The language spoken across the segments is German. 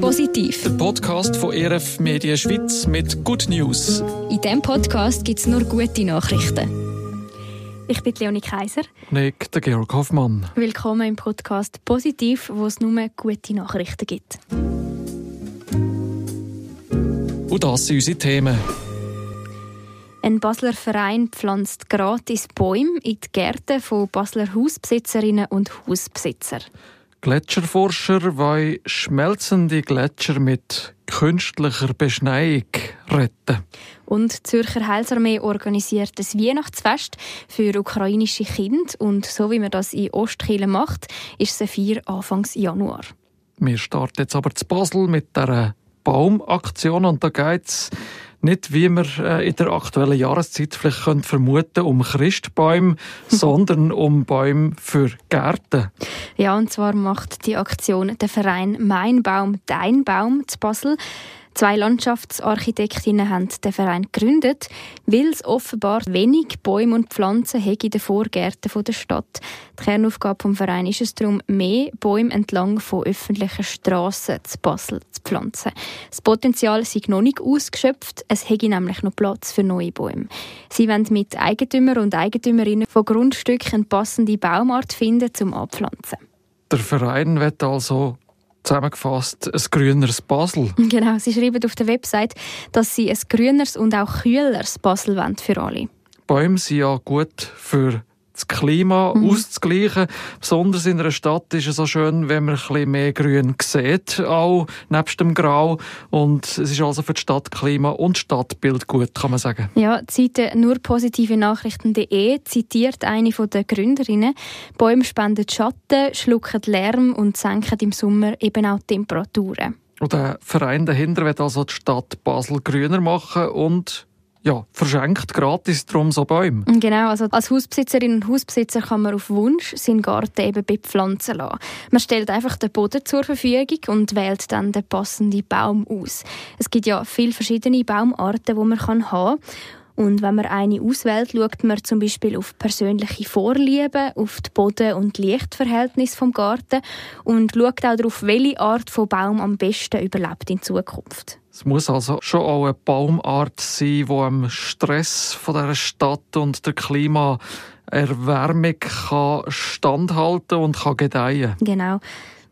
Positiv. Der Podcast von ERF Media Schweiz mit Good News. In diesem Podcast gibt es nur gute Nachrichten. Ich bin Leonie Kaiser. Und ich, der Georg Hoffmann. Willkommen im Podcast Positiv, wo es nur gute Nachrichten gibt. Und das sind unsere Themen. Ein Basler Verein pflanzt gratis Bäume in die Gärten von Basler Hausbesitzerinnen und Hausbesitzer. Gletscherforscher wollen schmelzende Gletscher mit künstlicher Beschneiung retten. Und die Zürcher Heilsarmee organisiert ein Weihnachtsfest für ukrainische Kinder. Und so wie man das in Ostkiel macht, ist es ein Feier Anfang Januar. Wir starten jetzt aber zu Basel mit der Baumaktion und da geht es nicht, wie man äh, in der aktuellen Jahreszeit vielleicht könnte vermuten, um Christbäume, sondern um Bäume für Gärten. Ja, und zwar macht die Aktion der Verein Mein Baum, Dein Baum zu Basel. Zwei Landschaftsarchitektinnen haben den Verein gegründet, weil es offenbar wenig Bäume und Pflanzen in den Vorgärten der Stadt. Die Kernaufgabe des Vereins ist es darum, mehr Bäume entlang von öffentlichen Strassen zu Basel zu pflanzen. Das Potenzial sei noch nicht ausgeschöpft, es hätte nämlich noch Platz für neue Bäume. Sie wollen mit Eigentümern und Eigentümerinnen von Grundstücken passende Baumart finden zum Anpflanzen. Der Verein wird also zusammengefasst ein grüneres Basel. Genau, sie schreiben auf der Website, dass sie ein grüneres und auch kühleres Basel wollen für alle. Bäume sind ja gut für das Klima mhm. auszugleichen. Besonders in einer Stadt ist es so schön, wenn man ein bisschen mehr Grün sieht, auch nebst dem Grau. Und es ist also für das Stadtklima und Stadtbild gut, kann man sagen. Ja, die Seite nurpositive zitiert eine der Gründerinnen. Bäume spenden Schatten, schlucken Lärm und senken im Sommer eben auch die Temperaturen. Und der Verein dahinter wird also die Stadt Basel grüner machen und ja, verschenkt gratis drum so Bäume. Genau, also als Hausbesitzerin und Hausbesitzer kann man auf Wunsch seinen Garten eben bepflanzen lassen. Man stellt einfach den Boden zur Verfügung und wählt dann den passenden Baum aus. Es gibt ja viele verschiedene Baumarten, die man haben kann. Und wenn man eine auswählt, schaut man zum Beispiel auf persönliche Vorlieben, auf die Boden- und Lichtverhältnis vom Garten und schaut auch darauf, welche Art von Baum am besten überlebt in Zukunft. Es muss also schon auch eine Baumart sein, die am Stress von der Stadt und der Klimaerwärmung kann standhalten und kann gedeihen. Genau.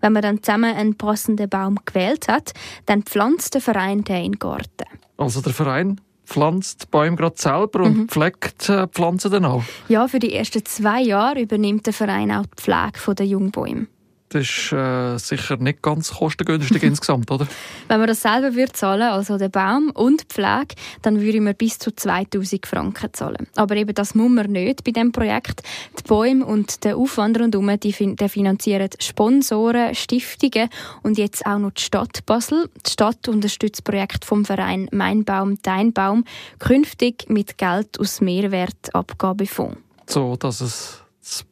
Wenn man dann zusammen einen passenden Baum gewählt hat, dann pflanzt der Verein den in den Garten. Also der Verein pflanzt die Bäume gerade selber und mhm. pflegt äh, Pflanzen dann auch? Ja, für die ersten zwei Jahre übernimmt der Verein auch die Pflege der Jungbäume. Das ist äh, sicher nicht ganz kostengünstig insgesamt, oder? Wenn man das selber würde zahlen, also den Baum und die Pflege, dann würde man bis zu 2000 Franken zahlen. Aber eben das muss man nicht bei diesem Projekt. Die Bäume und der Aufwand rundherum, die, die finanzieren Sponsoren, Stiftungen und jetzt auch noch die Stadt Basel. Die Stadt unterstützt das Projekt vom Verein Mein Baum, Dein Baum künftig mit Geld aus Mehrwertabgabefonds. So, dass es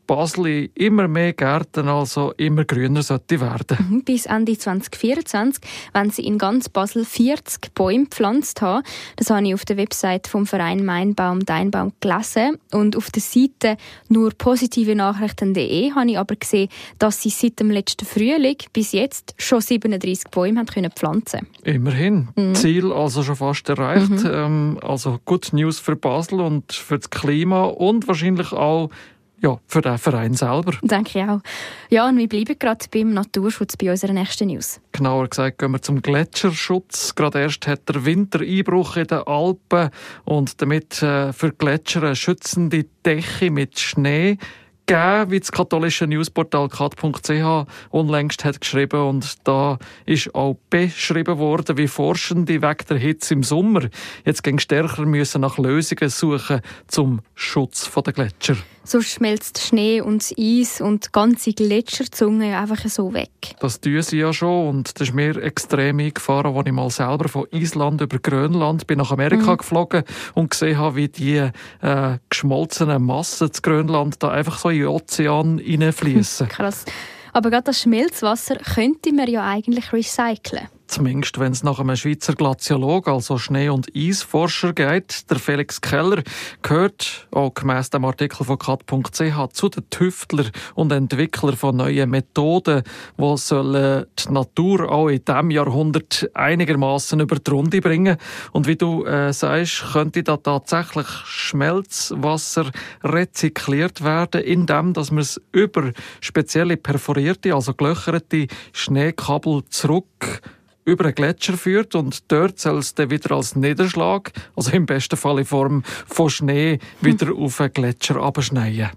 Basel immer mehr Gärten, also immer grüner sollte werden. Mhm, bis Ende 2024, wenn sie in ganz Basel 40 Bäume gepflanzt haben. Das habe ich auf der Website vom Verein Mein Baum, Dein Baum gelesen. Und auf der Seite nur positive Nachrichten.de habe ich aber gesehen, dass sie seit dem letzten Frühling bis jetzt schon 37 Bäume haben können pflanzen Immerhin. Mhm. Ziel also schon fast erreicht. Mhm. Ähm, also Good News für Basel und für das Klima und wahrscheinlich auch ja, für den Verein selber. Denke ich auch. Ja, und wir bleiben gerade beim Naturschutz bei unserer nächsten News. Genauer gesagt gehen wir zum Gletscherschutz. Gerade erst hat der Wintereinbruch in den Alpen und damit äh, für Gletscher eine schützende Decke mit Schnee gegeben, wie das katholische Newsportal kat.ch unlängst hat geschrieben. Und da ist auch beschrieben worden, wie Forschende wegen der Hitze im Sommer jetzt gegen stärker müssen nach Lösungen suchen zum Schutz der Gletscher. So schmelzt Schnee und Eis und ganze Gletscherzungen einfach so weg. Das tun sie ja schon und das ist mir extrem eingefahren, als ich mal selber von Island über Grönland bin nach Amerika mhm. geflogen und gesehen habe, wie die äh, geschmolzenen Massen zu Grönland da einfach so in den Ozean hineinfließen. Krass. Aber gerade das Schmelzwasser könnte man ja eigentlich recyceln. zumindest wenn es nach einem Schweizer Glaziolog, also Schnee- und Eisforscher geht. Der Felix Keller gehört auch gemäss dem Artikel von kat.ch zu den Tüftler und Entwickler von neuen Methoden, die die Natur auch in diesem Jahrhundert einigermaßen über die Runde bringen. Und wie du äh, sagst, könnte da tatsächlich Schmelzwasser rezykliert werden, indem dass man es über spezielle perforierte, also gelöcherte Schneekabel zurück über einen Gletscher führt und dort soll es dann wieder als Niederschlag, also im besten Fall in Form von Schnee, wieder hm. auf einen Gletscher abschneien.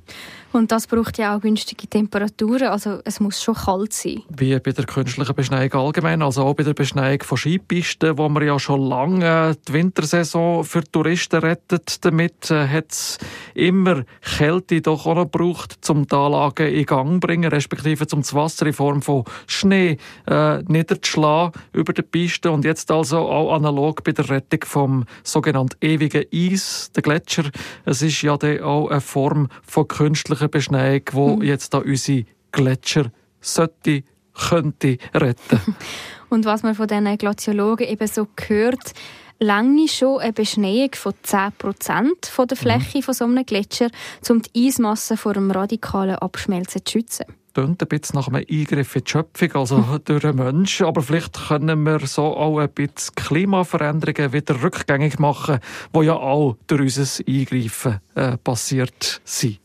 Und das braucht ja auch günstige Temperaturen, also es muss schon kalt sein. Wie bei der künstlichen Beschneiung allgemein, also auch bei der Beschneiung von Skipisten, wo man ja schon lange die Wintersaison für Touristen rettet. Damit äh, hat es immer Kälte doch auch noch gebraucht, um die Anlagen in Gang zu bringen, respektive um das Wasser in Form von Schnee äh, niederzuschlagen über die Piste und jetzt also auch analog bei der Rettung vom sogenannten ewigen Eis, der Gletscher. Es ist ja auch eine Form von künstlicher Beschneiung, wo mhm. jetzt da unsere Gletscher sollte, könnte retten. Und was man von diesen Glaziologen eben so hört, lange schon eine Beschneiung von 10% von der Fläche mhm. von so einem Gletscher, um die Eismasse vor dem radikalen Abschmelzen zu schützen klingt ein bisschen nach einem Eingriff in die Schöpfung, also durch einen Menschen. Aber vielleicht können wir so auch ein bisschen Klimaveränderungen wieder rückgängig machen, die ja auch durch unser Eingreifen äh, passiert sind.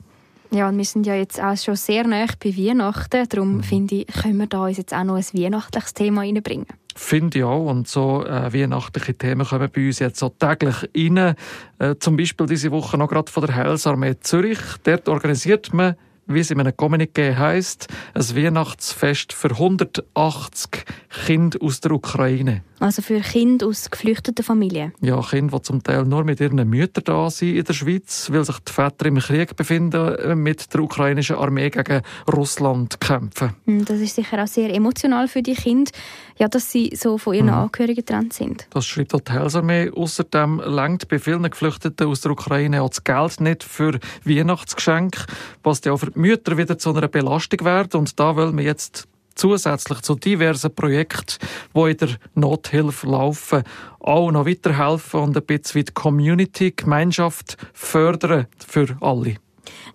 Ja, und wir sind ja jetzt auch schon sehr nah bei Weihnachten. Darum mhm. finde ich, können wir da uns jetzt auch noch ein weihnachtliches Thema reinbringen. Finde ich auch. Und so äh, weihnachtliche Themen kommen bei uns jetzt so täglich rein. Äh, zum Beispiel diese Woche noch gerade von der Heilsarmee Zürich. Dort organisiert man wie es in einem Kommuniqué heisst, ein Weihnachtsfest für 180 Kinder aus der Ukraine. Also für Kinder aus geflüchteten Familien? Ja, Kinder, die zum Teil nur mit ihren Müttern da sind in der Schweiz, weil sich die Väter im Krieg befinden, äh, mit der ukrainischen Armee gegen Russland kämpfen. Hm, das ist sicher auch sehr emotional für die Kinder, ja, dass sie so von ihren mhm. Angehörigen getrennt sind. Das schreibt auch die Heilsarmee. Außerdem lenkt bei vielen Geflüchteten aus der Ukraine auch das Geld nicht für Weihnachtsgeschenke, was ja auch für die Mütter wieder zu einer Belastung wird. Und da wollen wir jetzt zusätzlich zu diversen Projekten, die in der Nothilfe laufen, auch noch weiterhelfen und ein bisschen die Community, Gemeinschaft fördern für alle.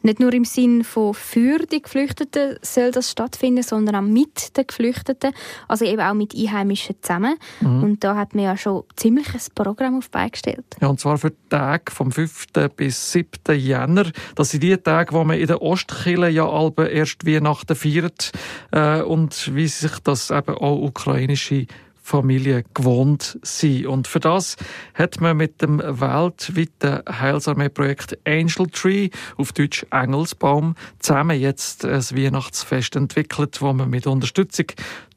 Nicht nur im Sinn von für die Geflüchteten soll das stattfinden, sondern auch mit den Geflüchteten, also eben auch mit Einheimischen zusammen. Mhm. Und da hat man ja schon ziemlich ein Programm auf beigestellt. Ja, und zwar für die Tage vom 5. bis 7. Jänner. Das sind die Tage, wo man in der Ostkille ja albe erst Weihnachten feiert äh, und wie sich das eben auch ukrainische Familie gewohnt sind. Und für das hat man mit dem weltweiten Heilsarmee-Projekt Angel Tree, auf Deutsch Engelsbaum, zusammen jetzt ein Weihnachtsfest entwickelt, wo man mit Unterstützung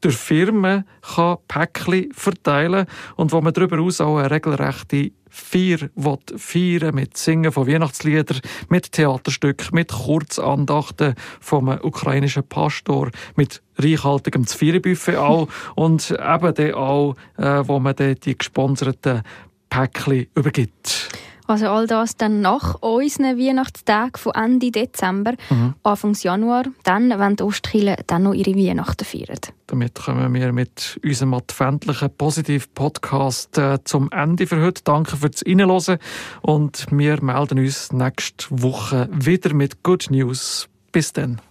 durch Firmen kann Päckchen verteilen und wo man darüber hinaus auch eine regelrechte Vier feiern mit Singen von Weihnachtsliedern, mit Theaterstücken, mit Kurzandachten vom ukrainischen Pastor, mit reichhaltigem Zwierenbuffet auch und eben dann auch, äh, wo man dann die gesponserten Päckchen übergibt. Also all das dann nach unseren Weihnachtstagen von Ende Dezember, mhm. Anfang Januar, dann, wenn die Ostkirche dann noch ihre Weihnachten feiern. Damit kommen wir mit unserem adventlichen Positiv-Podcast äh, zum Ende für heute. Danke fürs Reinhören und wir melden uns nächste Woche wieder mit Good News. Bis dann.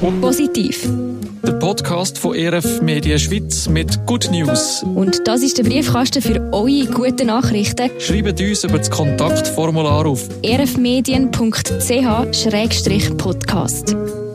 Positiv der Podcast von ERF Media Schweiz mit Good News. Und das ist der Briefkasten für eure guten Nachrichten. Schreibt uns über das Kontaktformular auf erfmedien.ch-podcast.